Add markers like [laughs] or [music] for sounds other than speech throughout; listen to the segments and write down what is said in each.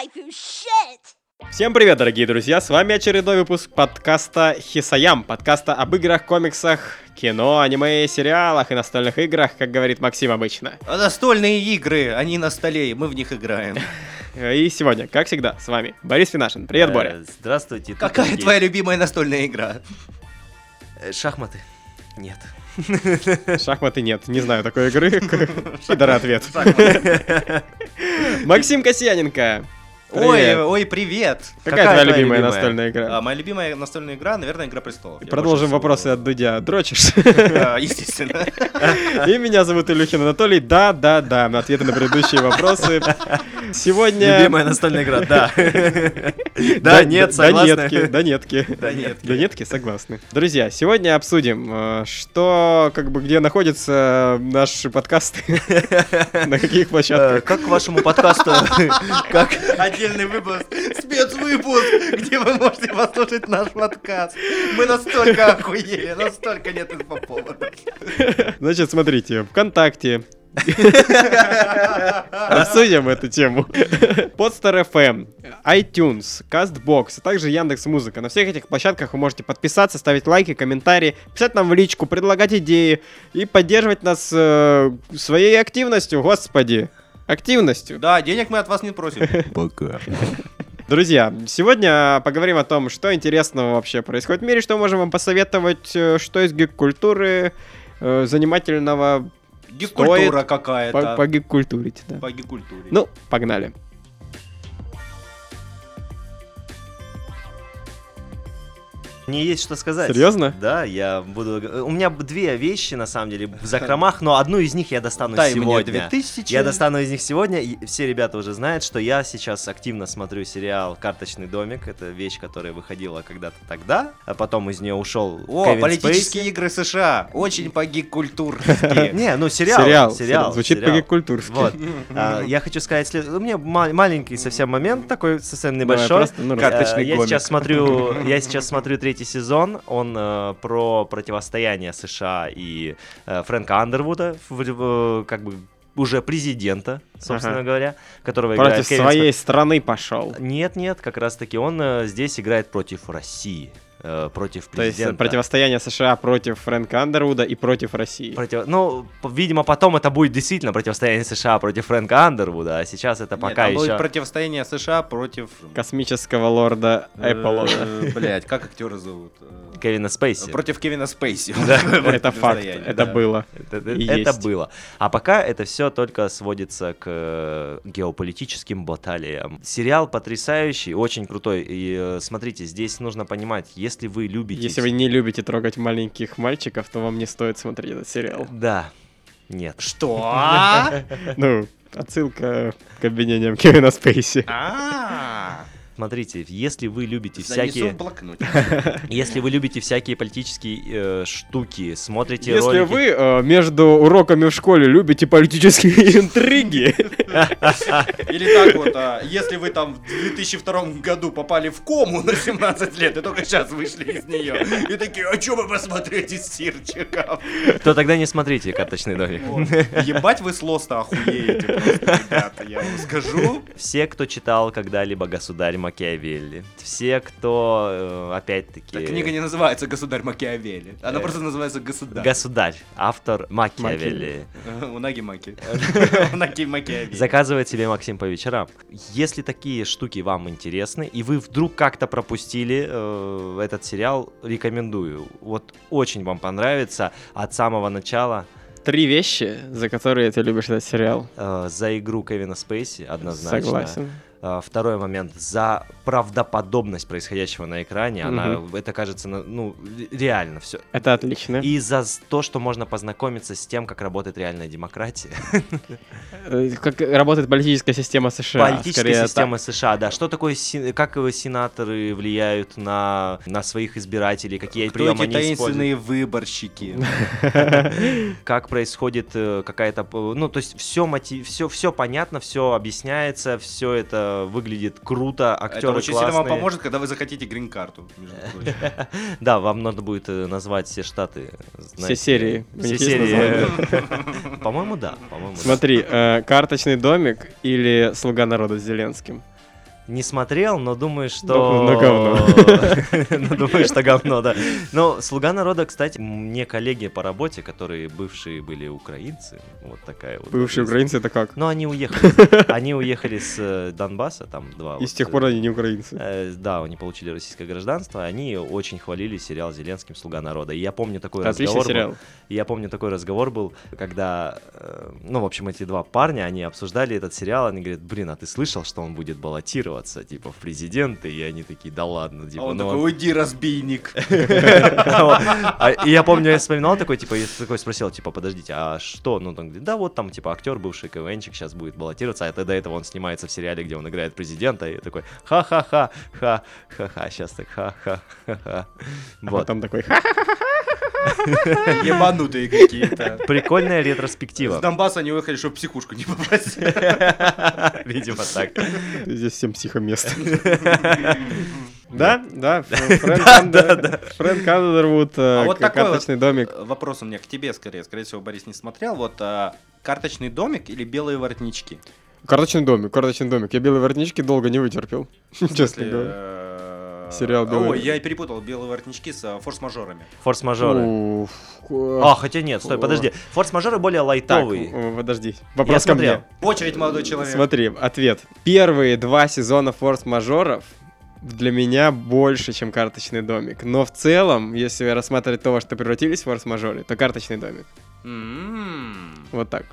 waifu shit! Всем привет, дорогие друзья! С вами очередной выпуск подкаста Хисаям, подкаста об играх, комиксах, кино, аниме, сериалах и настольных играх, как говорит Максим обычно. А настольные игры, они на столе, и мы в них играем. [laughs] И сегодня, как всегда, с вами Борис Финашин. Привет, Боря. Э, Здравствуйте. тут Какая твоя любимая настольная игра? Э, Шахматы? Нет. [laughs] Шахматы нет, не знаю такой игры. [laughs] Пидора ответ. Максим Касьяненко. Ой, Привет. ой, привет. Какая какая твоя твоя любимая любимая? настольная А, игра? моя любимая настольная игра, наверное, Игра престолов. Я Продолжим вопросы всего- от Дудя. [laughs] Дрочишь? А, Естественно. И меня зовут Илюхин Анатолий. Да, да, да. На ответы на предыдущие вопросы. Сегодня... Любимая настольная игра, да. [laughs] Да, нет, Да нетки, согласны. да нетки. Да нет. [laughs] Да нетки, согласны. Друзья, сегодня обсудим, э, что, как бы, где находятся наши подкасты, на каких Э, площадках. Как к вашему подкасту? Как Отдельный выпуск, спецвыпуск, где вы можете послушать наш подкаст. Мы настолько охуели, настолько нет инфо повода. Значит, смотрите, ВКонтакте. Обсудим эту тему. Podster FM, iTunes, CastBox, а также Яндекс Музыка. На всех этих площадках вы можете подписаться, ставить лайки, комментарии, писать нам в личку, предлагать идеи и поддерживать нас э, своей активностью, господи. Активностью. Да, денег мы от вас не просим. [laughs] Пока. Друзья, сегодня поговорим о том, что интересного вообще происходит в мире, что можем вам посоветовать, э, что из гик-культуры э, занимательного Гик-культура по- какая-то. погик-культурить. Да. По гик-культуре. Ну, погнали. Мне есть что сказать. Серьезно? Да, я буду... г- У меня две вещи, на самом деле, в закромах, но одну из них я достану Дай мне сегодня. 2000. Я достану из них сегодня. и все ребята уже знают, что я сейчас активно смотрю сериал «Карточный домик». Это вещь, которая выходила когда-то тогда, а потом из нее ушел О, Кевин политические Спейси. игры США. Очень по гик-культурски. [laughs] Не, ну сериал. сериал. Сериал. Звучит сериал. по-гик-культурски. Вот. А, Я хочу сказать, у меня ма- маленький совсем момент такой совсем небольшой. ну, Э, Я сейчас смотрю, я сейчас смотрю третий сезон. Он э, про противостояние США и э, Фрэнка Андервуда, в- в- как бы уже президента, собственно Ага. говоря, которого играет Против Кевин своей страны пошел. нет, нет, как раз таки он э, здесь играет против России, э, против То есть президента. э, противостояние США против Фрэнка Андервуда и против России. Против- Ну, видимо, потом это будет действительно противостояние США против Фрэнка Андервуда, а сейчас это Нет, пока будет еще... противостояние США против... Космического лорда Эпполона. Блять, как актера зовут? Кевина Спейси. Против Кевина Спейси. [laughs] Это факт, это было. Это, было. А пока это все только сводится к э, геополитическим баталиям. Сериал потрясающий, очень крутой. И э, смотрите, здесь нужно понимать, если вы любите... Если вы не любите трогать маленьких мальчиков, то вам не стоит смотреть этот сериал. Да. Нет. Что? [laughs] Ну, отсылка к обвинениям Кевина Спейси. А, Смотрите, если вы любите занесу всякие... [laughs] Если вы любите всякие политические э, штуки, смотрите Если ролики... вы э, между уроками в школе любите политические [laughs] интриги, Или так вот, а, если вы там в 2002 году попали в кому на 17 лет и только сейчас вышли из нее, и такие, а что вы посмотреть из сирчиков? то тогда не смотрите «Карточный домик». Ебать вы с лоста охуеете просто, ребята, я вам скажу. Все, кто читал когда-либо «Государь Макиавелли», все, кто, э, опять-таки... Эта книга не называется «Государь Макиавелли», она Э, просто называется «Государь». Государь, автор Макиавелли. Э, Унаги Маки. [laughs] Унаги Макиавелли. Заказывает себе Максим по вечерам. Если такие штуки вам интересны, и вы вдруг как-то пропустили э, этот сериал, рекомендую. Вот очень вам понравится от самого начала. три вещи, за которые ты любишь этот сериал. Э, за игру Кевина Спейси однозначно. Согласен. А, Второй момент. За правдоподобность происходящего на экране. Она, это кажется, ну, ре- реально все. Это отлично. И за то, что можно познакомиться с тем, как работает реальная демократия. Э, Как работает политическая система США. Политическая скорее система США, да. Что такое, как э, сенаторы влияют на, на своих избирателей, какие Кто приемы эти они используют. таинственные выборщики? [laughs] как происходит э, какая-то, ну, то есть все, мотив, все, все понятно, все объясняется, все это выглядит круто, актеры Это очень сильно вам классные. поможет, когда вы захотите грин-карту. [laughs] Да, вам надо будет э, назвать все штаты. знаете, серии. Все серии. название? По-моему, да. По-моему, да. Смотри, э, карточный домик или слуга народа с Зеленским. Не смотрел, но думаю, что... Но говно. [laughs] Ну, Думаю, что говно, да. Но «Слуга народа», кстати, мне коллеги по работе, которые бывшие были украинцы, вот такая вот... Бывшие украинцы это как? Ну, они уехали. [laughs] Они уехали с э, Донбасса, там два. И с тех э, пор они не украинцы. э, Да, они получили российское гражданство, они очень хвалили сериал Зеленским «Слуга народа». И я помню такой разговор сериал. Я помню такой разговор был, когда, ну, в общем, эти два парня, они обсуждали этот сериал, они говорят, блин, а ты слышал, что он будет баллотироваться, типа, в президенты? И они такие, да ладно, А типа, он ну такой, уйди, разбийник. [laughs] А, И я помню, я вспоминал такой, типа, я такой спросил, типа, подождите, а что? Ну, он говорит, да вот там, типа, актер, бывший КВНчик, сейчас будет баллотироваться, а это до этого он снимается в сериале, где он играет президента, и такой, ха-ха-ха, ха-ха-ха, сейчас так, ха-ха-ха. А Вот. потом такой, ха [laughs] Ебанутые какие-то. Прикольная С ретроспектива. Донбасса они уехали, чтобы психушку не попасть. [laughs] Видимо, так. Здесь всем психоместо. [laughs] Да, да, Фрэнк Андер- Фрэнк Андервуд, э, А вот к- такой вот карточный домик. Вопрос у меня к тебе скорее. Скорее всего, Борис не смотрел. Вот а, карточный домик или белые воротнички? Карточный домик, карточный домик. Я белые воротнички долго не вытерпел, честно говоря. Э, Сериал «Белые- Ой, я и перепутал белые воротнички с а, форс-мажорами. Форс-мажоры. А, хотя нет, стой, подожди. Форс-мажоры более лайтовые. э, подожди. Вопрос ко мне. Очередь, молодой человек. Смотри, ответ. Первые два сезона форс-мажоров для меня больше, чем карточный домик. Но в целом, если рассматривать то, во что превратились форс-мажоры, то карточный домик. Вот так.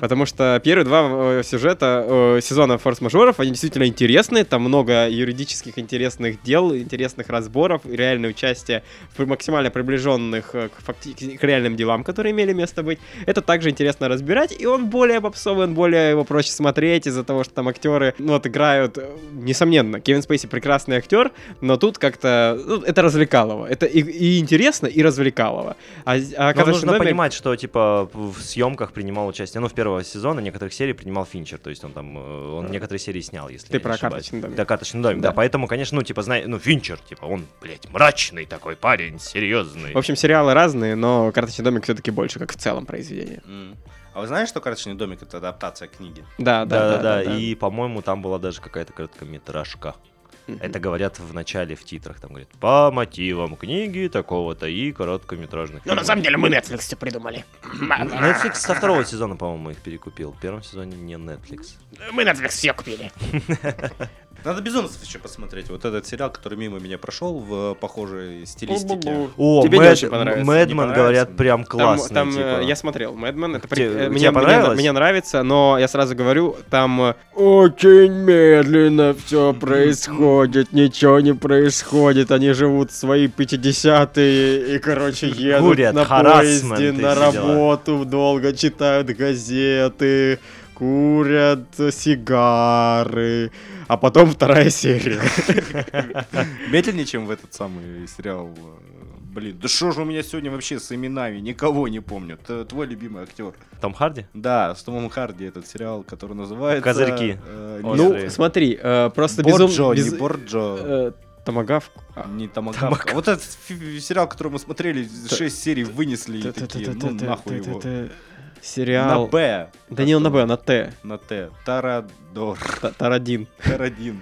Потому что первые два э, сюжета э, сезона форс-мажоров, они действительно интересные, там много юридических интересных дел, интересных разборов, реальное участие в максимально приближенных э, к, факти- к реальным делам, которые имели место быть. Это также интересно разбирать, и он более попсовый, он более его проще смотреть из-за того, что там актеры, ну вот, играют, несомненно, Кевин Спейси прекрасный актер, но тут как-то, ну, это развлекалово. Это и, и интересно, и развлекалово. А, а Но «Карточный нужно домик» понимать, что типа в съемках принимал участие, ну, в первого сезона некоторых серий принимал Финчер, то есть он там, э, он некоторые серии снял, если Ты про ошибаюсь. «Карточный домик». Да, карточный домик, да. Да. поэтому, конечно, ну, типа, знай, ну, Финчер, типа, он, блядь, мрачный такой парень, серьезный. В общем, сериалы разные, но «Карточный домик» все-таки больше, как в целом произведение. М. А вы знаете, что карточный домик это адаптация книги? Да, да, да. Да-да-да, и, по-моему, там была даже какая-то короткометражка. Это говорят в начале в титрах, там говорят, по мотивам книги такого-то и короткометражных Ну, на фильмов». самом деле, мы Netflix все придумали. Netflix со второго сезона, по-моему, их перекупил. В первом сезоне не Netflix. Мы Netflix все купили. [laughs] Надо безумцев еще посмотреть. Вот этот сериал, который мимо меня прошел в похожей стилистике. О, Тебе не Мэд- очень понравится. Не Мэдман, говорят, прям Там, классный. там, типа. э, я смотрел Мэдмен, это при- Те- э, тебе мне, мне, понравилось? мне нравится, но я сразу говорю, там э, очень медленно все происходит, ничего не происходит, они живут свои 50-е и, короче, едут Курят, на поезде на все дела. работу, долго читают газеты, курят сигары, а потом вторая серия. [laughs] Медленнее, чем в этот самый сериал. э, Блин, да что же у меня сегодня вообще с именами? Никого не помню. Т- Твой любимый актер. Том Харди? Да, с Томом Харди этот сериал, который называется... Козырьки. э. Ну, смотри, э, просто Борджо, безумно... не Борджо. Томагавк. А, Не Томагавк. А Вот этот сериал, который мы смотрели, 6 серий вынесли и такие, ну нахуй его. На Сериал. Б. Да не на Б, на Т. На Т. Тарадор. Та- Тарадин. Тарадин.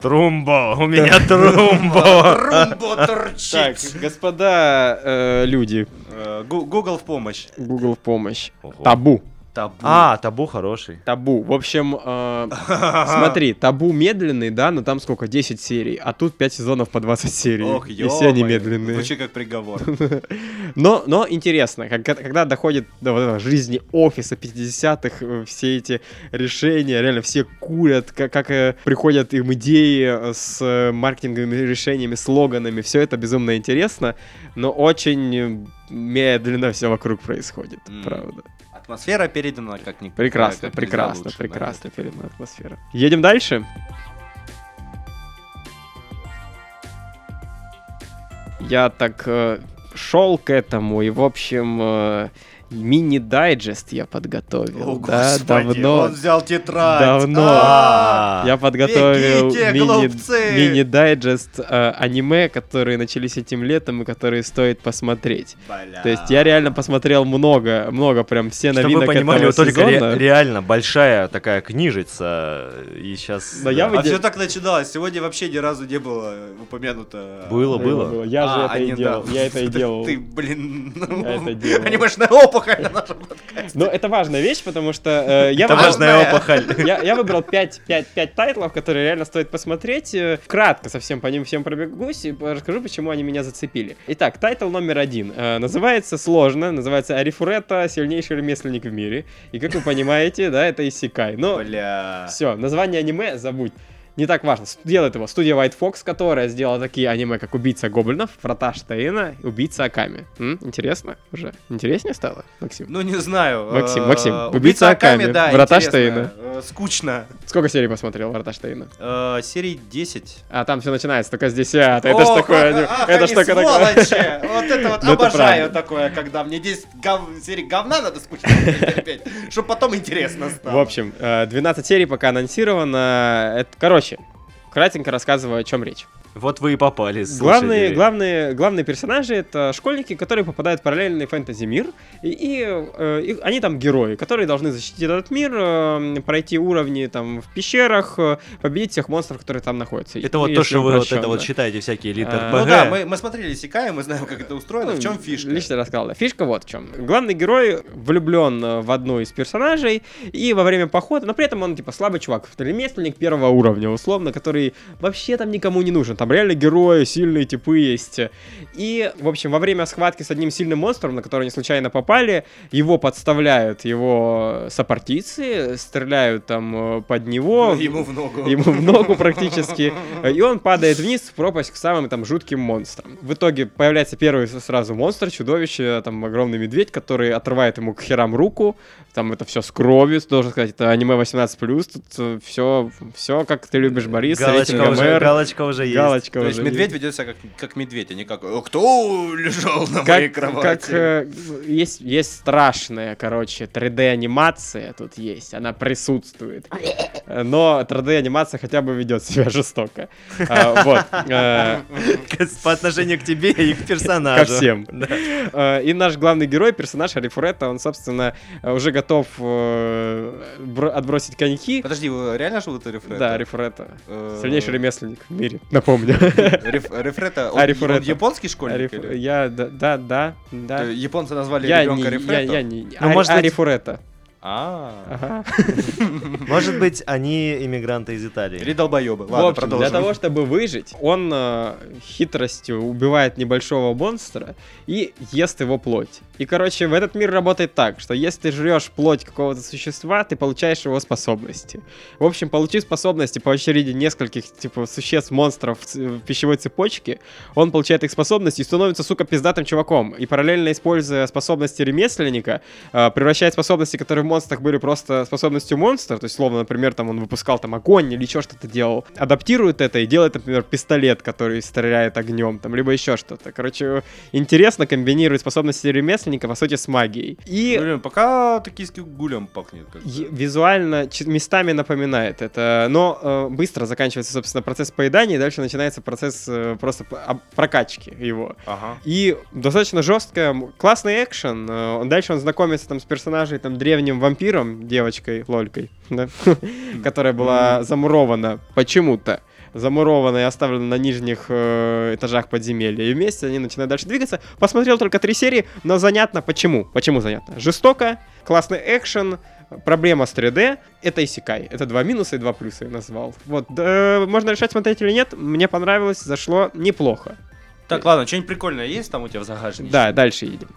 Трумбо, у меня трумбо. [laughs] Румбо Так, торчит. господа э, люди, Э, Google в помощь. Google в помощь. Табу. Табу. А, табу хороший. Табу. В общем, э, [laughs] смотри, табу медленный, да, но там сколько? 10 серий, а тут 5 сезонов по 20 серий. Ох, и все они медленные. Звучит как приговор. [laughs] Но, но интересно, как- когда доходит до вот этого жизни офиса 50-х, э, все эти решения, реально все курят, как, как э, приходят им идеи э, с маркетинговыми решениями, слоганами, все это безумно интересно, но очень медленно все вокруг происходит, М. правда. Атмосфера передана как никогда. Прекрасно, как прекрасно, лучше, прекрасно передана атмосфера. Едем дальше. Я так шел к этому, и, в общем, э, Мини-дайджест я подготовил. О, да, господи, давно. он взял тетрадь. Давно. А, Я подготовил мини- мини-дайджест э, аниме, которые начались этим летом и которые стоит посмотреть. Бля. То есть я реально посмотрел много, много, прям все Чтобы новинок вы понимали, этого вот только ре- сезона. реально большая такая книжица. И сейчас... Но я А выде- все так начиналось. Сегодня вообще ни разу не было упомянуто. Было, было. Я же А, это и делал. да. Я это и [laughs] делал. Ты, блин, Я это делал. анимешная опухоль на нашем подкасте. Но это важная вещь, потому что э, [laughs] я Это важная. опухоль. [laughs] Я, я выбрал 5, 5, 5 тайтлов, которые реально стоит посмотреть. Э, Кратко совсем по ним всем пробегусь и расскажу, почему они меня зацепили. Итак, тайтл номер один. Э, называется сложно, называется Арифурета, сильнейший ремесленник в мире. И как вы понимаете, да, это исекай. Но Бля. все, название аниме забудь. Не так важно. Делает его студия White Fox, которая сделала такие аниме, как Убийца Гоблинов, Врата Штейна, Убийца Аками. М? Интересно уже? Интереснее стало, Максим? Ну, не знаю. Максим, э, Максим, Убийца убийца Аками, да, Врата интересно. Штейна. Э, Скучно. Сколько серий посмотрел Врата Штейна? Э, Серий 10. А там все начинается только с десятого. Это ж такое. Это ж такое. Вот это вот [laughs] Ну, обожаю такое, когда мне 10 гов- серий говна надо скучно терпеть, [laughs] чтобы потом интересно стало. В общем, э, 12 серий пока анонсировано. Это, короче, кратенько рассказываю, о чем речь. Вот вы и попали. Главные, главные, главные персонажи это школьники, которые попадают в параллельный фэнтези мир, и, и, э, и они там герои, которые должны защитить этот мир, э, пройти уровни там в пещерах, э, победить всех монстров, которые там находятся. Это вот то, что вы вот это вот считаете всякие элиты А, Ну да, мы, мы смотрели Сикай, мы знаем, как это устроено, Ну, в чем фишка. Лично рассказал, да. Фишка вот в чем. Главный герой влюблен э, в одну из персонажей, и во время похода, но при этом он типа слабый чувак, ремесленник первого уровня, условно, который вообще там никому не нужен. Там реально герои, сильные типы есть. И, в общем, во время схватки с одним сильным монстром, на который они случайно попали, его подставляют его сопартийцы, стреляют там э, под него. Ему в ногу. [laughs] Ему в ногу практически. И он падает вниз в пропасть к самым там жутким монстрам. В итоге появляется первый сразу монстр, чудовище, там огромный медведь, который отрывает ему к херам руку. Там это все с кровью, должен сказать, это аниме 18+, тут все, все как ты любишь, Борис, Галочка рейтинг уже, МР, галочка уже есть. Галочка То есть уже медведь ведет себя как, как медведь, а не как «Э, «Кто лежал на моей как, кровати?» как э, есть, есть страшная, короче, 3D-анимация тут есть, она присутствует. Но 3D-анимация хотя бы ведет себя жестоко. А, Вот. э, По отношению к тебе и к персонажу. Ко всем. Э, И наш главный герой, персонаж Арифурета, он, собственно, уже готов э, бро- отбросить коньки. Подожди, реально живут Рефрета? Да, Арифурета. Сильнейший ремесленник в мире, напомню. Реф- Рефрета, он, А, Рефрета. он японский школьник? Ариф- или? Я, да, да, да. Э, Японцы назвали Я ребенка не, я, Рефрето? я не, Ну, Ари- может быть- Арифурета. А. [laughs] Может быть, они иммигранты из Италии. Или долбоебы. В Ладно, общем, для продолжим. того, чтобы выжить, он э, хитростью убивает небольшого монстра и ест его плоть. И, короче, в этот мир работает так, что если ты жрешь плоть какого-то существа, ты получаешь его способности. В общем, получив способности по очереди нескольких, типа, существ, монстров в в пищевой цепочке, он получает их способности и становится, сука, пиздатым чуваком. И параллельно используя способности ремесленника, э, превращает способности, которые в монстрах были просто способностью монстра, то есть, словно, например, там он выпускал там огонь или еще что-то делал, адаптирует это и делает, например, пистолет, который стреляет огнем, там, либо еще что-то. Короче, интересно комбинирует способности ремесленника, по сути, с магией. И Блин, пока токийским гулем пахнет. как-то. Е- визуально местами напоминает это, но э, быстро заканчивается, собственно, процесс поедания, и дальше начинается процесс э, просто прокачки его. Ага. И достаточно жестко, м, классный экшен. э, Дальше он знакомится там с персонажей, там, древним вампиром, девочкой, лолькой, да, [laughs] которая была замурована почему-то замурована и оставлена на нижних э, этажах подземелья. И вместе они начинают дальше двигаться. Посмотрел только три серии, но занятно почему. Почему занятно? Жестоко, классный экшен, проблема с 3D, это Исикай. Это два минуса и два плюса я назвал. Вот, да, можно решать, смотреть или нет. Мне понравилось, зашло неплохо. Так, ладно, что-нибудь прикольное есть там у тебя в загашнике? Да, дальше едем.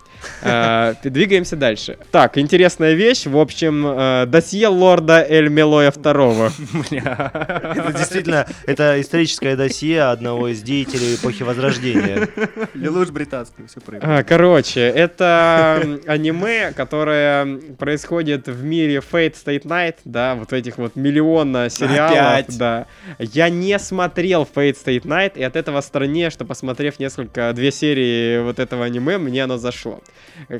А, Двигаемся дальше. Так, интересная вещь. В общем, э, досье лорда Эль Мелоя второго. [laughs] Это действительно, это историческое досье одного из деятелей эпохи Возрождения. Или лучше британский, все правильно. А, Короче, это аниме, которое происходит в мире Fate State Night, да, вот этих вот миллиона сериалов, да. Я не смотрел Fate Stay Night, и от этого страннее, что посмотрев несколько, две серии вот этого аниме, мне оно зашло.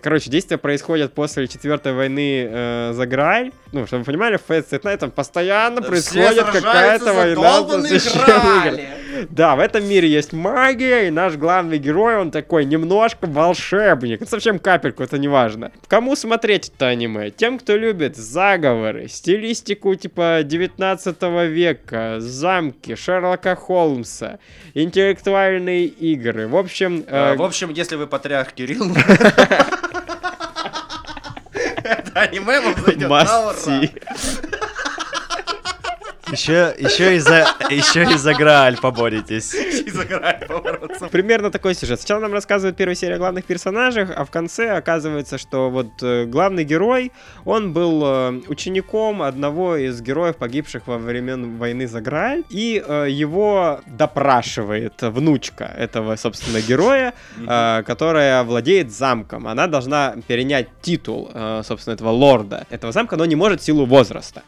Короче, действие происходит после четвертой войны э, за Грааль. Ну, чтобы вы понимали, в Fate Night там постоянно происходит какая-то война за Грааль. Да, в этом мире есть магия, и наш главный герой, он такой немножко волшебник. Ну, совсем капельку, это не важно. Кому смотреть это аниме? Тем, кто любит заговоры, стилистику типа 19 века, замки, Шерлока Холмса, интеллектуальные игры. В общем, э, Э, В общем, если вы патриарх Кирилл... [laughs] Это аниме вам зайдет на ура. Еще, еще и за, еще и за Грааль поборитесь. И загорает поворотом. Примерно такой сюжет. Сначала нам рассказывают первая серия о главных персонажах, а в конце оказывается, что вот э, главный герой, он был э, учеником одного из героев, погибших во времен войны за Грааль, и э, его допрашивает внучка этого, собственно, героя, которая владеет замком. Она должна перенять титул, собственно, этого лорда этого замка, но не может в силу возраста.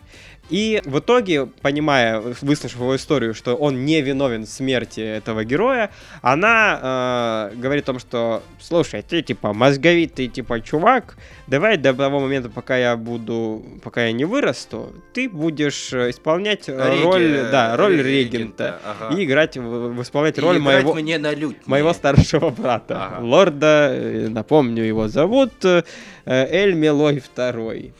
И в итоге, понимая, выслушав его историю, что он не виновен в смерти этого героя, она э, говорит о том, что, слушай, ты типа мозговитый типа чувак, давай до того момента, пока я буду, пока я не вырасту, ты будешь исполнять Реги- роль, да, роль ре- регента, ага. и играть, в, исполнять И роль моего, мне на лютне. моего старшего брата, Ага. лорда, э, напомню, его зовут э, Эль Мелой второй.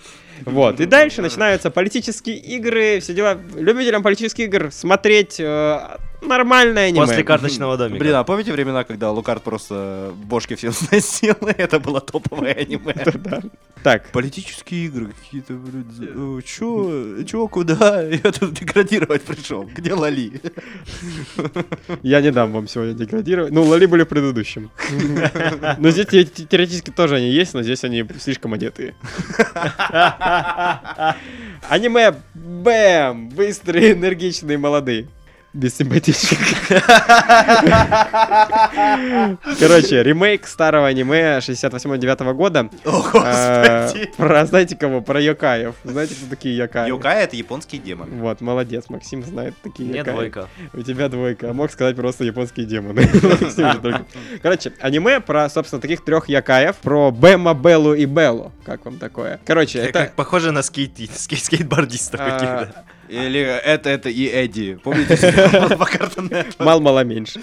Вот, и дальше начинаются политические игры, все дела. Любителям политических игр смотреть э, нормальное аниме. После карточного домика. Блин, а помните времена, когда Лукард просто бошки всем [laughs] сносил? Это было топовое аниме. [laughs] Да. Так, Политические игры какие-то, за- э, чё, чё, куда? [laughs] Я тут деградировать пришел. Где Лали? я не дам вам сегодня деградировать. Ну, Лали были в предыдущем. Но здесь те- те- теоретически тоже они есть, но здесь они слишком одетые. Аниме Бэм! Быстрые, энергичные, молодые. Без симпатичных. [laughs] Короче, ремейк старого аниме 68-9 года. О, господи. Про, знаете кого? Про Йокаев. Знаете, кто такие Йокаи? Йокай это японский демон. Вот, молодец, Максим знает такие Мне Йокаи. двойка. У тебя двойка. А мог сказать просто японские демоны. [laughs] Короче, аниме про, собственно, таких трех Якаев. Про Бэма, Беллу и Беллу. Как вам такое? Короче, Это похоже на скейтбордистов а, каких-то. Или это, это и Эдди. Помните [laughs] Network? Мало-мало меньше.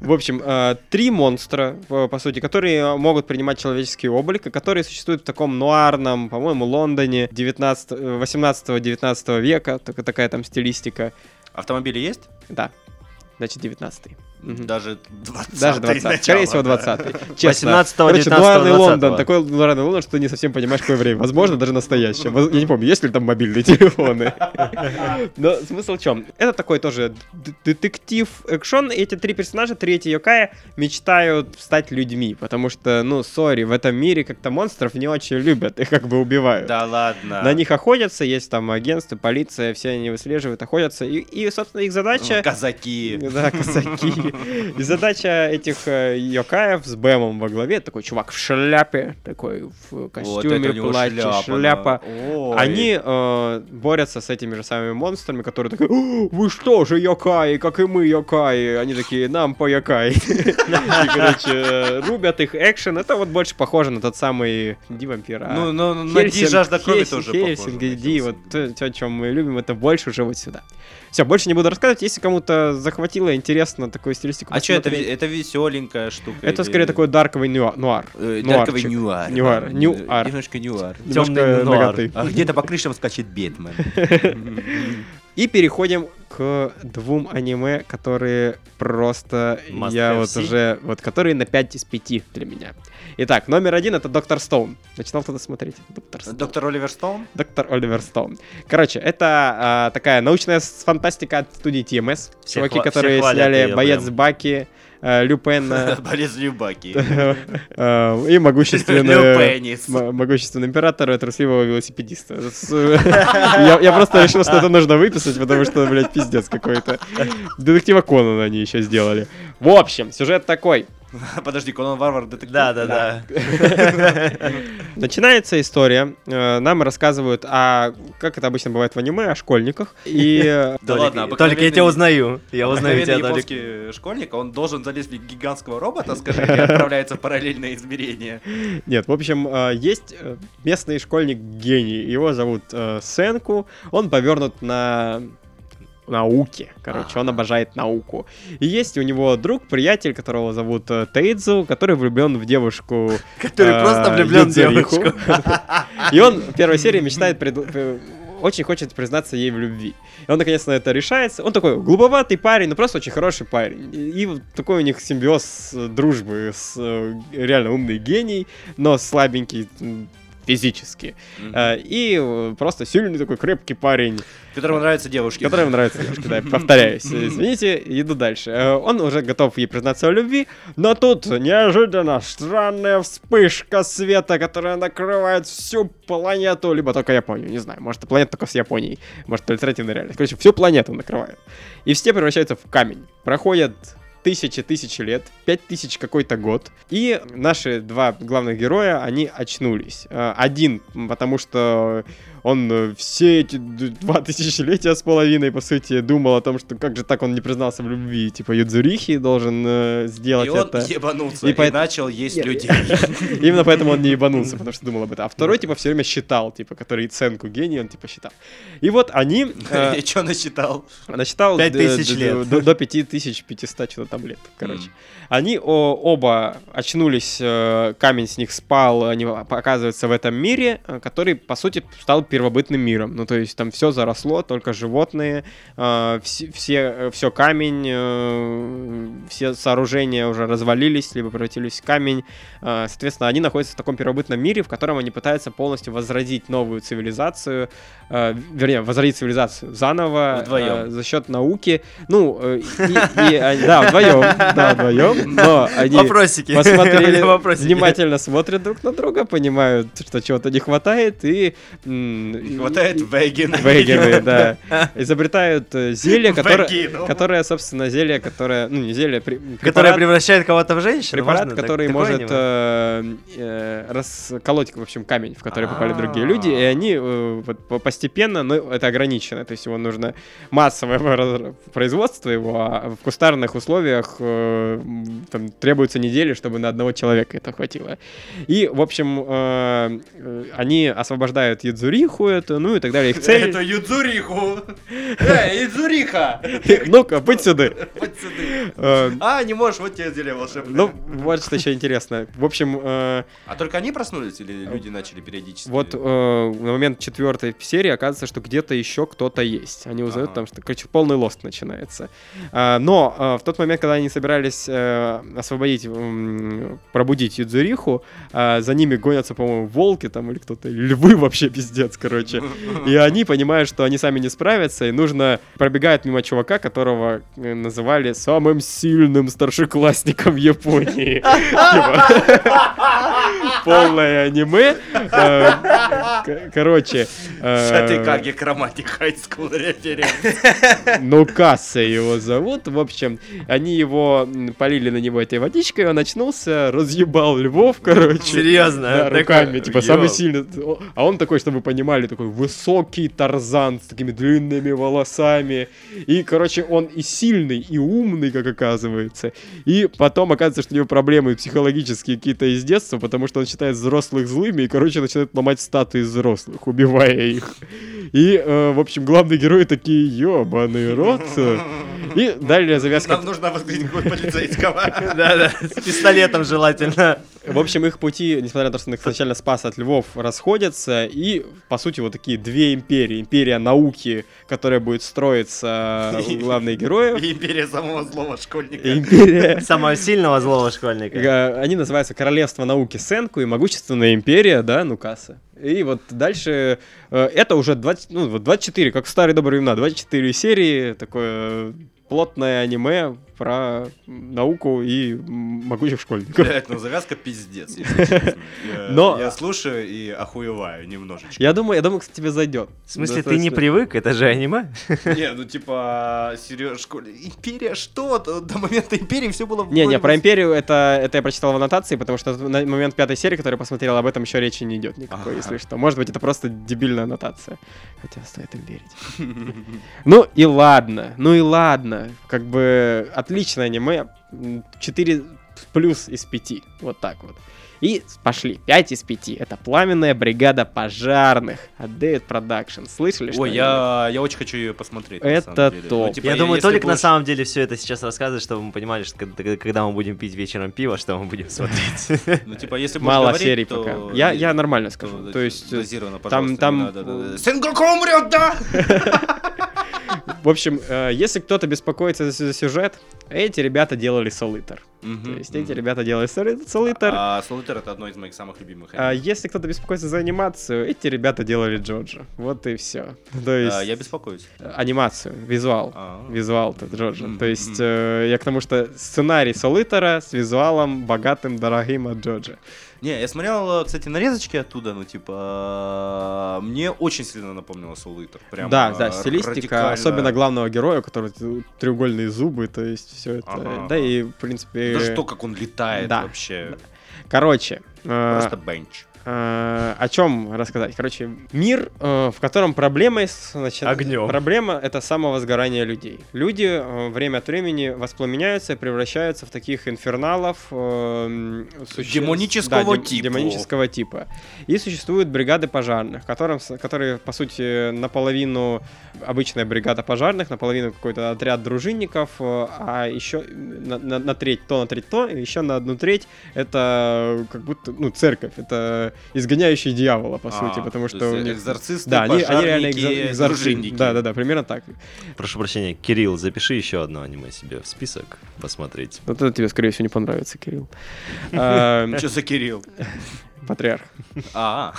В общем, э, три монстра, по по сути, которые могут принимать человеческий облик, и которые существуют в таком нуарном, по-моему, Лондоне 19, 18-19 века. Только такая там стилистика. Автомобили есть? Да. Значит, 19 Даже 20 Даже 20 Скорее всего, 20 Честно. 18-го, Короче, 19-го, нуарный Лондон. 20-го. Такой нуарный Лондон, что ты не совсем понимаешь, какое время. Возможно, даже настоящее. Я не помню, есть ли там мобильные [laughs] телефоны. Но смысл в чем? Это такой тоже детектив экшон. Эти три персонажа, третий Йокая, мечтают стать людьми. Потому что, ну, сори, в этом мире как-то монстров не очень любят. Их как бы убивают. Да ладно. На них охотятся, есть там агентство, полиция, все они выслеживают, охотятся. И, и собственно, их задача... Казаки. Да, казаки. [laughs] И задача этих э, йокаев с Бэмом во главе, такой чувак в шляпе, такой в костюме, платье, шляпа. Они э, борются с этими же самыми монстрами, которые такие, «О, вы что же йокаи, как и мы йокаи? Они такие, нам по йокаи. И, короче, рубят их экшен. Это вот больше похоже на тот самый Ди вампира. Ну, ну, на Ди жажда крови тоже похоже. Ди, вот то, о чем мы любим, это больше уже вот сюда. Все, больше не буду рассказывать. Если кому-то захватило интересно такую стилистику А что это? Это веселенькая штука. Это скорее такой дарковый нюа- нуар. Э. Дарковый нюар. Нюар, нюар. Немножко нюар. Темный нуар. А где-то по крышам скачет Бетмен. [laughs] И переходим к двум аниме, которые просто Must я вот уже вот которые на 5 из 5 для меня. Итак, номер один это Доктор Стоун. Начинал кто-то смотреть. Доктор Стоун. Доктор Оливер Стоун? Доктор Оливер Стоун. Короче, это а, такая научная фантастика от студии TMS. Все Чуваки, хва- все которые хвалят сняли её Боец прям. Баки, Люпен э, [laughs] Борис Любаки. [laughs] э, и могущественный... Могущественный император и трусливого велосипедиста. [laughs] Я просто решил, что это нужно выписать, потому что, блядь, пиздец какой-то. Детектива Конана они еще сделали. В общем, сюжет такой. [laughs] Подожди, Конан Варвар детектив? Да, да, да. [laughs] Начинается история. э, Нам рассказывают о, как это обычно бывает в аниме, о школьниках. И [laughs] э, Да ладно, Только- я тебя узнаю. Я узнаю тебя, японский школьник, он должен залезть в гигантского робота, скажи, и отправляется в параллельное измерение. Нет, в общем, э, есть местный школьник гений. Его зовут Сенку. Он повернут на науке. Короче, он обожает науку. И есть у него друг, приятель, которого зовут э, Тейдзу, который влюблен в девушку. [laughs] Который э, просто влюблен в девушку. [laughs] И он в первой серии мечтает э, очень хочет признаться ей в любви. И он наконец на это решается. Он такой глуповатый парень, но просто очень хороший парень. И, и вот такой у них симбиоз дружбы с реально умный гений, но слабенький физически. Э, И э, просто сильный такой крепкий парень, Которому нравятся девушки. которому нравится девушка, да, повторяюсь. Извините, иду дальше. Э, Он уже готов ей признаться в любви, но тут неожиданно странная вспышка света, которая накрывает всю планету, либо только Японию, не знаю, может, планета только с Японией, может, альтернативная реальность. Короче, всю планету накрывает. И все превращаются в камень. Проходят тысячи-тысячи лет, пять тысяч какой-то год, и наши два главных героя, они очнулись. Э, Один, потому что он э, все эти два [laughs] тысячелетия с половиной, по сути, думал о том, что как же так он не признался в любви, типа Юдзурихи должен э, сделать И он это. ебанулся И и, поэт- начал есть Нет. людей. [laughs] Именно поэтому он не ебанулся, [laughs] потому что думал об этом. А второй, типа, все время считал, типа, который ценку гений, он, типа, считал. И вот они... э, И что насчитал? Насчитал Пять д- тысяч д- лет. До, до 5500 что-то там лет, короче. Они о- оба очнулись, э, камень с них спал, они оказываются в этом мире, э, который, по сути, стал первобытным миром. Ну, то есть там все заросло, только животные, э, все, все, все камень, э, все сооружения уже развалились, либо превратились в камень. Э, соответственно, они находятся в таком первобытном мире, в котором они пытаются полностью возродить новую цивилизацию, э, вернее, возродить цивилизацию заново Вдвоем. э, за счет науки. Ну, э, и, и они- да, вдвоем, да, вдвоем, но они Вопросики. посмотрели, [laughs] Вопросики. внимательно смотрят друг на друга, понимают, что чего-то не хватает, и... Не хватает вегена. Вейгены, [laughs] да. Изобретают э, зелье, которое, которое, собственно, зелье, которое... Ну, не зелье, Которая препарат- превращает кого-то в женщину? Препарат, Можно так- который такое может э, э, расколоть, в общем, камень, в который попали другие А. люди, и они э, вот по- постепенно, но это ограничено, то есть его нужно массовое [laughs] производство его, а в кустарных условиях э, там требуются недели, чтобы на одного человека это хватило. И, в общем, э, э, они освобождают Юдзуриху эту, ну и так далее. Их цель... Это Юдзуриху. Эй, Юдзуриха! [laughs] Ну-ка, будь сюда. Э, А, не можешь, вот тебе зелье волшебное. Ну, вот что еще интересно. В общем, э, А только они проснулись или люди начали периодически? Вот э, на момент четвертой серии оказывается, что где-то еще кто-то есть. Они узнают там, что, короче, полный лост начинается. А, но в тот момент, когда они собирались освободить, пробудить Юдзуриху, за ними гонятся, по-моему, волки там или кто-то, или львы вообще пиздец, короче. И они понимают, что они сами не справятся, и нужно пробегают мимо чувака, которого э, называли самым сильным старшеклассником Японии. Типа, Полное аниме. Э, Короче. э, Шатыкаги Кроматик High School. Ну, Касса его зовут. В общем, они его полили на него этой водичкой, он очнулся, разъебал львов, короче. Серьезно? Руками, типа, самый сильный. А он такой, чтобы вы понимали, такой высокий Тарзан с такими длинными волосами. И, короче, он и сильный, и умный, как оказывается. И потом оказывается, что у него проблемы психологические какие-то из детства, потому что он считает взрослых злыми и, короче, начинает ломать статуи взрослых, убивая их. И, э, в общем, главные герои такие, ёбаный рот. И далее завязка Нам нужно какого полицейского. [laughs] Да-да, с пистолетом желательно. В общем, их пути, несмотря на то, что он их изначально спас от львов, расходятся, и, по сути, вот такие две империи. Империя науки, которая будет строиться у главных героев, И Империя самого злого школьника. империя... [laughs] Самого сильного злого школьника. Они называются Королевство науки Сенку и Могущественная империя, да, Нукаса. И вот дальше э, это уже 20, ну, вот 24, как в старые добрые времена, 24 серии, такое плотное аниме про науку и могучих школьников. Блядь, ну завязка пиздец, если честно. Я- Но- Я слушаю и охуеваю немножечко. Я думаю, я думаю, кстати, тебе зайдет. В смысле, ты не привык? Это же аниме. Не, ну типа, Сереж, школе... Империя что? То До момента Империи все было... Не, не, про империю это, это я прочитал в аннотации, потому что на момент пятой серии, которую я посмотрел, об этом еще речи не идет никакой, если что. Может быть, это просто дебильная аннотация. Хотя стоит им верить. [laughs] Ну и ладно, ну и ладно. Как бы отличное аниме. м, 4 плюс из 5. Вот так вот. И пошли. 5 из 5. Это пламенная бригада пожарных от David Production. Слышали, что Ой, я, я очень хочу ее посмотреть. на Это деле. топ. типа, Я думаю, Толик на будешь- самом деле все это сейчас рассказывает, чтобы мы понимали, что когда- когда мы будем пить вечером пиво, что мы будем смотреть. [laughs] Ну, типа, если Мало серий то- пока. Я, я нормально то скажу. То есть, там- там, Сенгоку умрет, да! [laughs] В общем, э, если кто-то беспокоится за, сюжет, эти ребята делали Солитер. То есть эти ребята делали Соли- Солитер. А, А Солитер это одно из моих самых любимых. аниме. если кто-то беспокоится за анимацию, эти ребята делали Джоджо. Вот и все. [laughs] То есть А, Я беспокоюсь. э, анимацию, визуал. А. Визуал-то. Мгм, То есть э, я к тому, что сценарий Солитера с визуалом богатым, дорогим от Джоджо. Не, я смотрел, э, кстати, нарезочки оттуда, ну, типа, э, мне очень сильно напомнило Солитер. Прям, да, э, да, стилистика, радикально. особенно главного героя, у которого треугольные зубы, то есть все это. Ага, да, и в принципе. Даже то, как он летает да. вообще. Короче, Просто бенч. Э, о чем рассказать? Короче, мир, э, в котором проблема значит, Огнём. Проблема это самовозгорание людей. Люди э, время от времени воспламеняются и превращаются в таких инферналов э, суще- Демонического дем- типа. Демонического типа. И существуют бригады пожарных, которым, которые, по сути, наполовину обычная бригада пожарных, наполовину какой-то отряд дружинников, а еще на, на- на треть то, на треть то, и еще на одну треть это как будто, ну, церковь, это изгоняющий дьявола, по сути, А, потому то что у них... экзорцисты, Да, они, они реально экзор- экзорци- дружинники. Да, да, да, примерно так. Прошу прощения, Кирилл, запиши еще одно аниме себе в список посмотреть. Вот это тебе, скорее всего, не понравится, Кирилл. [laughs] А, Что за Кирилл? Патриарх. А,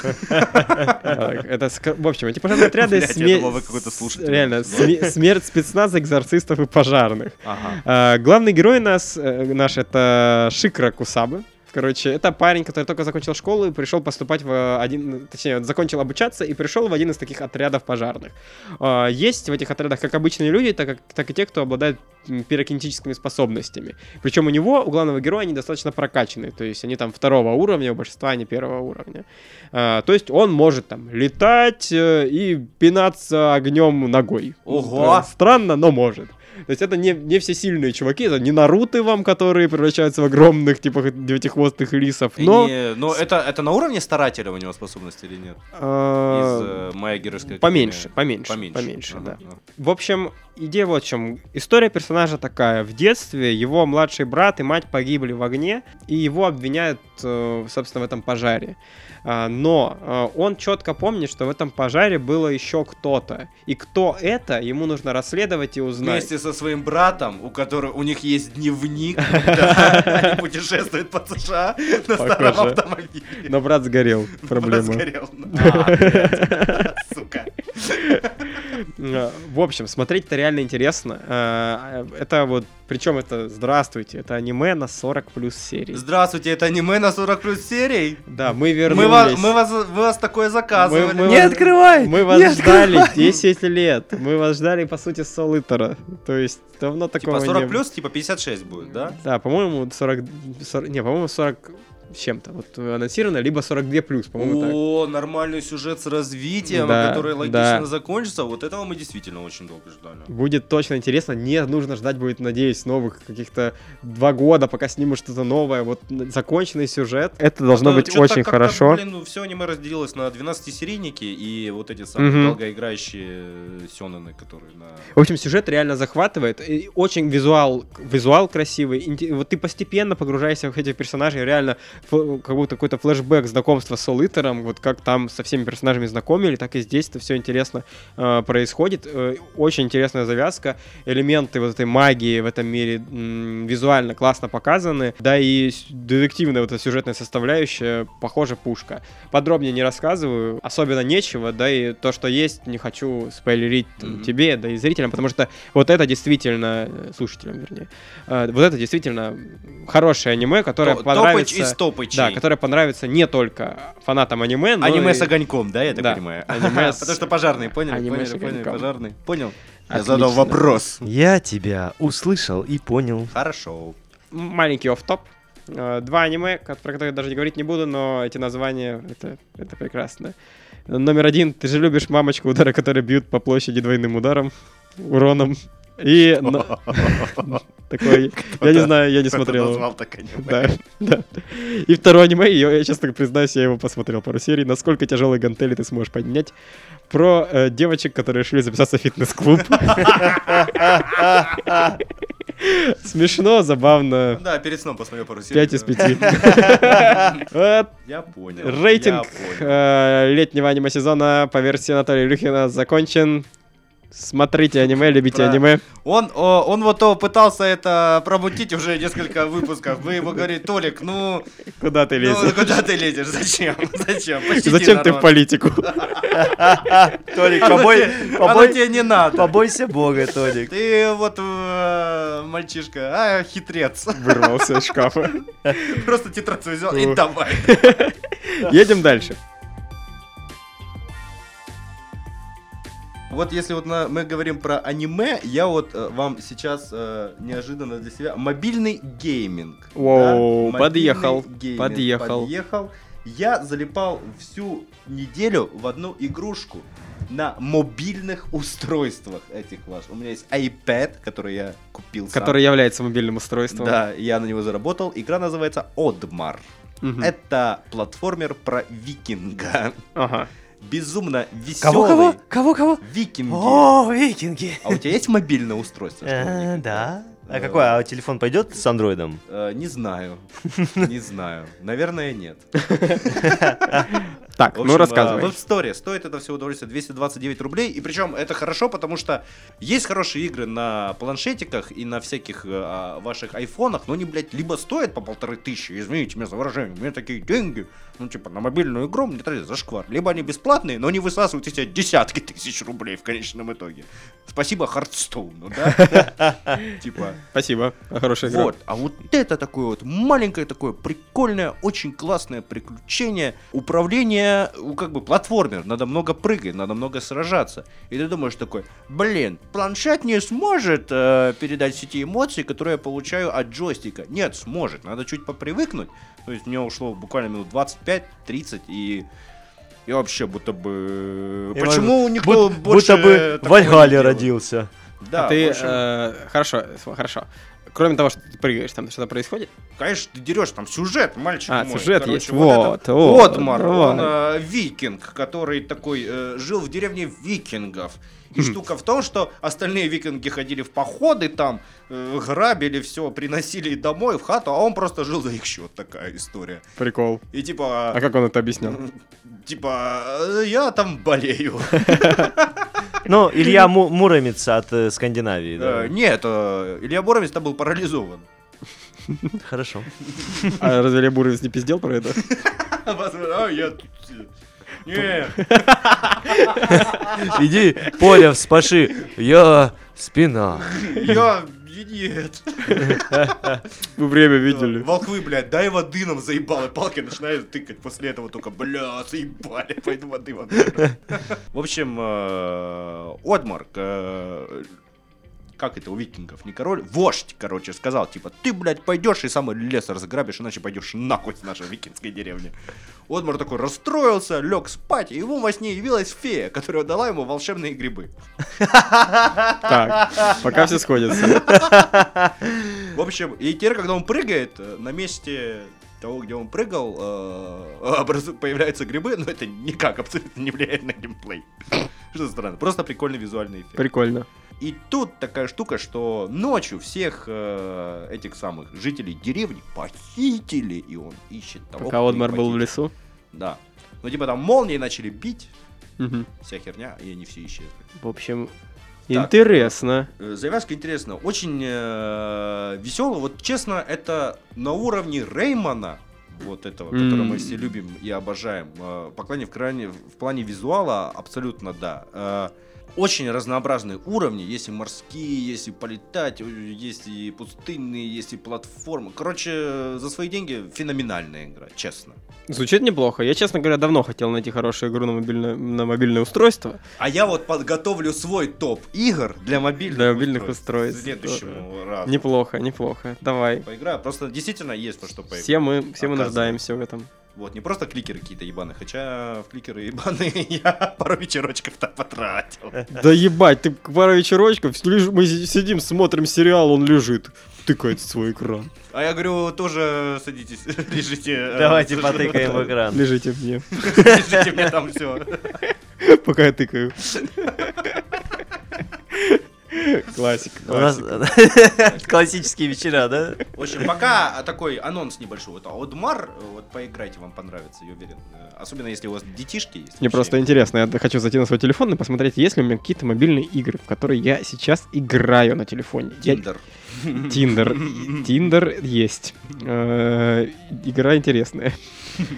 Это, в общем, эти пожарные отряды... Реально, сме- смерть спецназа, экзорцистов и пожарных. А, Главный герой нас, э, наш это Шикра Кусабы. Короче, это парень, который только закончил школу и пришел поступать в один, точнее, закончил обучаться и пришел в один из таких отрядов пожарных. А, Есть в этих отрядах как обычные люди, так, как, так и те, кто обладает пирокинетическими способностями. Причем у него, у главного героя, они достаточно прокачанные, то есть они там второго уровня, у большинства они первого уровня. А, То есть он может там летать э, и пинаться огнем ногой. Ого! Да, Странно, но может. То есть это не, не все сильные чуваки, это не Наруты вам, которые превращаются в огромных, типа, девятихвостых лисов, но... Не, но это, это на уровне старателя у него способности или нет? Из а, э, моя геройская Поменьше, поменьше, поменьше, да. В общем, идея вот в чем. История персонажа такая. В детстве его младший брат и мать погибли в огне, и его обвиняют, э, собственно, в этом пожаре. А, Но э, он четко помнит, что в этом пожаре было еще кто-то. И кто это, ему нужно расследовать и узнать. Вместе со своим братом, у которого у них есть дневник, [laughs] они путешествуют по США на старом автомобиле. Но брат сгорел. [laughs] Проблема. Сгорел. [laughs] А. Сука. В общем, смотреть-то реально интересно. Э, Это вот, причем это, здравствуйте, это аниме на 40 плюс серий. Здравствуйте, это аниме на 40 плюс серий. Да, мы Мы вернулись. вас, мы вас, вы вас такое заказывали. Мы- мы Не вас- открывай! Мы вас не ждали открывай! 10 лет. Мы вас ждали, по сути, Солитера. То есть, давно такого Типа 40 не плюс, типа 56 будет, да? Да, по-моему, 40... 40 Не, по-моему, 40 с чем-то. Вот анонсировано, либо 42 плюс, по-моему, так. О, нормальный сюжет с развитием, Да, который логично да. закончится. Вот этого мы действительно очень долго ждали. Будет точно интересно. Не нужно ждать будет, надеюсь, новых каких-то два года, пока снимут что-то новое. Вот законченный сюжет. Это должно Что- быть очень хорошо. Блин, ну все аниме разделилось на 12-серийники и вот эти самые Мгм. долгоиграющие сёнэны, которые на... В общем, сюжет реально захватывает. И очень визуал, визуал красивый. Вот ты постепенно погружаешься в этих персонажей. Реально, как будто какой-то флешбэк знакомства с Солитером, вот как там со всеми персонажами знакомили, так и здесь это все интересно э, происходит. Э, очень интересная завязка, элементы вот этой магии в этом мире м, визуально классно показаны, да и детективная вот эта сюжетная составляющая, похоже, пушка. Подробнее не рассказываю, особенно нечего, да и то, что есть, не хочу спойлерить Мгм. тебе, да и зрителям, потому что вот это действительно, э, слушателям вернее, э, вот это действительно хорошее аниме, которое То- понравится... Топыч из топычей. Да, которое понравится не только фанатам аниме, но Аниме и- с огоньком, да, я так Да, понимаю? аниме [laughs] с- Потому что пожарные, поняли? аниме Поняли, с поняли, пожарный. Понял? Я Отлично. задал вопрос. Я тебя услышал и понял. Хорошо. маленький офф-топ. Э, Два аниме, про которые даже говорить не буду, но эти названия, это, это прекрасно. Номер один, ты же любишь мамочку, удары, которые бьют по площади двойным ударом, уроном. И [laughs] такой, я не знаю, я не смотрел. его. назвал так аниме. Да, да. И второе аниме, я, я честно признаюсь, я его посмотрел пару серий. Насколько тяжелые гантели ты сможешь поднять? Про э, девочек, которые решили записаться в фитнес-клуб. [laughs] Смешно, забавно. Да, перед сном посмотрел пару серий. 5 из 5. [laughs] Вот Я понял. Рейтинг э, летнего аниме-сезона по версии Натальи Илюхина закончен. Смотрите аниме, любите Про- аниме. Он, о, он вот то пытался это промутить уже несколько выпусков. Вы ему говорите, Толик, ну, Куда ты ну лезешь? куда ты лезешь? Зачем? [laughs] Зачем? Пощади Зачем ты в народ. политику? [laughs] Толик, побой- тебе- оно тебе не надо. побойся бога, Толик. Ты вот э, мальчишка, а хитрец. Вырвался из шкафа. [laughs] Просто тетрадь взял и давай. Едем дальше. Вот если вот на- мы говорим про аниме, я вот э, вам сейчас э, неожиданно для себя мобильный гейминг. Воу, да? подъехал, гейминг подъехал. Подъехал. Я залипал всю неделю в одну игрушку на мобильных устройствах этих ваших. У меня есть iPad, который я купил сам. Который является мобильным устройством. Да, я на него заработал. Игра называется Oddmar. Мгм. Это платформер про викинга. Ага. Безумно веселый. Кого-кого? Кого-кого? Викинги. О, викинги. А у тебя есть мобильное устройство? Э? Да. А Э, какой? А телефон пойдет с андроидом? э, Не знаю. Не знаю. Наверное, нет. Так, В общем, ну рассказывай. В App Store стоит это все удовольствие 229 рублей. И причем это хорошо, потому что есть хорошие игры на планшетиках и на всяких э, а, ваших айфонах, но они, блядь, либо стоят по полторы тысячи, извините меня за выражение, у меня такие деньги, ну, типа, на мобильную игру мне тратят зашквар. Либо они бесплатные, но они высасывают из тебя десятки тысяч рублей в конечном итоге. Спасибо Хардстоуну, да? [laughs] Типа, Спасибо. Хорошая игра. вот, а вот это такое вот маленькое такое прикольное, очень классное приключение, управление, как бы платформер, надо много прыгать, надо много сражаться. И ты думаешь такой, блин, планшет не сможет э, передать все те эмоции, которые я получаю от джойстика. Нет, сможет, надо чуть попривыкнуть. То есть мне ушло буквально минут 25-30 и... И вообще, будто бы... И Почему будь- никто будь- больше Будто бы в Вальгале родился. Да, А ты, в общем, э, хорошо, хорошо. Кроме того, что ты прыгаешь, там что-то происходит? Конечно, ты дерешь, там сюжет, мальчик А, мой. сюжет Короче, есть. вот Вот, вот, Отмар, давай. он э, викинг, который такой э, жил в деревне викингов. И Хм. штука в том, что остальные викинги ходили в походы там, э, грабили все, приносили домой в хату, а он просто жил за их счет. Такая история. Прикол. И типа, А как он это объяснял? [laughs] типа, э, я там болею. [laughs] Ну, Илья Му- Муромец от э, Скандинавии. да. Э, Нет, э, Илья Боровец там был парализован. Хорошо. А разве Илья Буровец не пиздел про это? А я тут... Нет. Иди, Поля, вспаши. Я спина. Я... Нет. [laughs] Вы время видели. Волхвы, блядь, дай воды нам заебало. Палки начинают тыкать после этого только, бля, заебали, пойду воды вам. [laughs] В общем, э, Одмарк, э, как это у викингов, не король, вождь, короче, сказал, типа, ты, блядь, пойдешь и самый лес разграбишь, иначе пойдешь нахуй с нашей викингской деревни. Одмар такой расстроился, лег спать, и ему во сне явилась фея, которая дала ему волшебные грибы. Так, пока все сходятся. В общем, и теперь, когда он прыгает, э, на месте того, где он прыгал, э, [laughs] появляются грибы, но это никак абсолютно не влияет на геймплей. Что за странно. Просто прикольный визуальный эффект. Прикольно. И тут такая штука, что ночью всех э, этих самых жителей деревни похитили, и он ищет того, Пока Одмар был в лесу. Да. Ну, типа там молнии начали бить, Мгм. вся херня, и они все исчезли. В общем, Так. интересно. Э, Завязка интересная, очень веселая. Вот честно, это на уровне Реймона, вот этого, которого мы М. все любим и обожаем. Э, По плане, в, крайне, в плане визуала абсолютно да. Э, Очень разнообразные уровни, есть и морские, есть и полетать, э, есть и пустынные, есть и платформы. Короче, за свои деньги феноменальная игра, честно. Звучит неплохо. Я, честно говоря, давно хотел найти хорошую игру на мобильное, на мобильное устройство. А я вот подготовлю свой топ игр для мобильных, Для мобильных устройств. Следующему разу. Неплохо, неплохо. Давай. Поиграю. Просто действительно есть во что поиграть. Все мы, все мы нуждаемся в этом. Вот, не просто кликеры какие-то ебаные, хотя в кликеры ебаные [laughs] я пару вечерочков-то потратил. Да ебать, ты пару вечерочков, мы си- сидим, смотрим сериал, он лежит, тыкает в свой экран. А я говорю, тоже садитесь, [laughs] лежите. э, Давайте потыкаем в экран. [laughs] Лежите мне, Лежите мне там все. пока я тыкаю. Классика, У нас классика. [laughs] классические вечера, да? В общем, пока такой анонс небольшой. Вот Аудмар, вот поиграйте, вам понравится, я уверен. Э, Особенно если у вас детишки есть. Мне просто интересно, я хочу зайти на свой телефон и посмотреть, есть ли у меня какие-то мобильные игры, в которые я сейчас играю на телефоне. Я- Тиндер. Тиндер. Есть. Э, Игра интересная.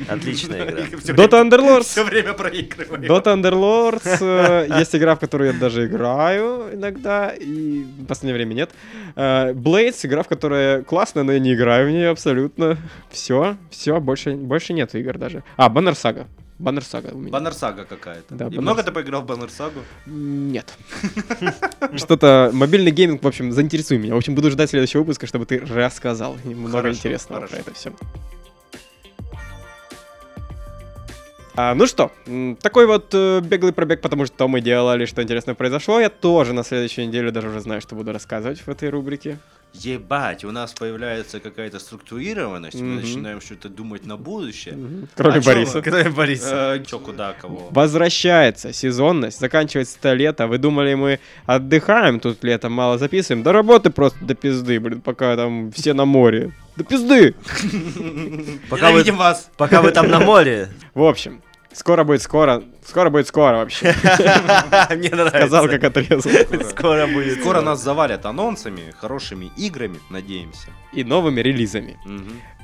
Отличная игра. Dota Underlords. Все время проигрываю. Dota Underlords. э, Есть игра, в которую я даже играю иногда, и в последнее время нет. Э, Blades, игра, в которой классная, но я не играю в нее абсолютно. Все, все, больше, больше нет игр даже. А, Banner Saga. Banner Saga у меня. Баннер Сага какая-то. Да, И Banner много ты поиграл в Баннер Сагу? Нет. [laughs] Что-то, мобильный гейминг, в общем, заинтересуй меня. В общем, буду ждать следующего выпуска, чтобы ты рассказал много интересного хорошо. про это все. А, ну что, такой вот э, беглый пробег, потому что мы делали, что интересное произошло. Я тоже на следующей неделе даже уже знаю, что буду рассказывать в этой рубрике. Ебать, у нас появляется какая-то структурированность, мы начинаем что-то думать на будущее. Кроме А чё Бориса. Кроме Бориса. Э, Чё, куда, кого? Возвращается сезонность, заканчивается это лето. Вы думали, мы отдыхаем тут летом, мало записываем? До работы просто до пизды, блин, пока там все на море. До пизды! [laughs] Пока вы, вас! пока вы там на море. В общем, скоро будет скоро. Скоро будет скоро вообще. [laughs] Мне нравится. Сказал, как отрезал. Скоро будет. Скоро нас завалят анонсами, хорошими играми, надеемся. И новыми релизами.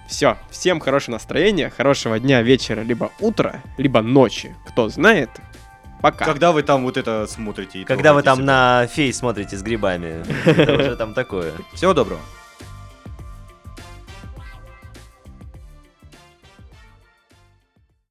Все, всем хорошего настроения, хорошего дня, вечера, либо утра, либо ночи. Кто знает. Пока. Когда вы там вот это смотрите? и Когда вы там на фей смотрите с грибами. [laughs] Это уже там такое. Всего доброго.